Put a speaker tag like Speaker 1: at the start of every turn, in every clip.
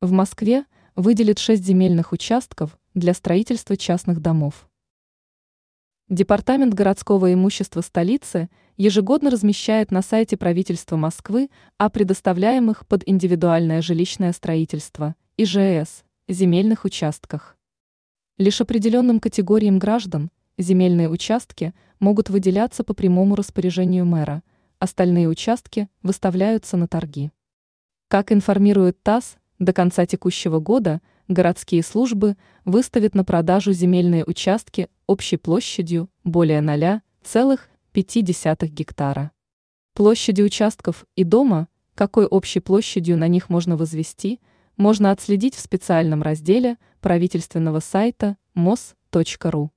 Speaker 1: В Москве выделит 6 земельных участков для строительства частных домов. Департамент городского имущества столицы ежегодно размещает на сайте правительства Москвы о предоставляемых под индивидуальное жилищное строительство ИЖС земельных участках. Лишь определенным категориям граждан земельные участки могут выделяться по прямому распоряжению мэра, остальные участки выставляются на торги. Как информирует ТАСС, до конца текущего года городские службы выставят на продажу земельные участки общей площадью более 0,5 гектара. Площади участков и дома, какой общей площадью на них можно возвести, можно отследить в специальном разделе правительственного сайта mos.ru.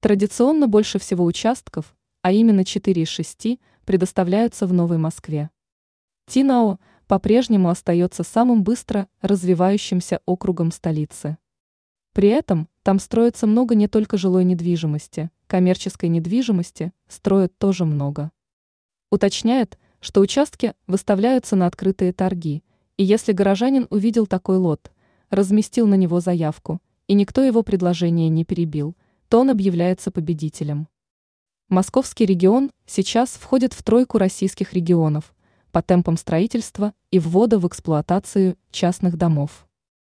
Speaker 1: Традиционно больше всего участков, а именно 4 из 6, предоставляются в Новой Москве. Тинао по-прежнему остается самым быстро развивающимся округом столицы. При этом там строится много не только жилой недвижимости, коммерческой недвижимости строят тоже много. Уточняет, что участки выставляются на открытые торги, и если горожанин увидел такой лот, разместил на него заявку, и никто его предложение не перебил, то он объявляется победителем. Московский регион сейчас входит в тройку российских регионов – по темпам строительства и ввода в эксплуатацию частных домов.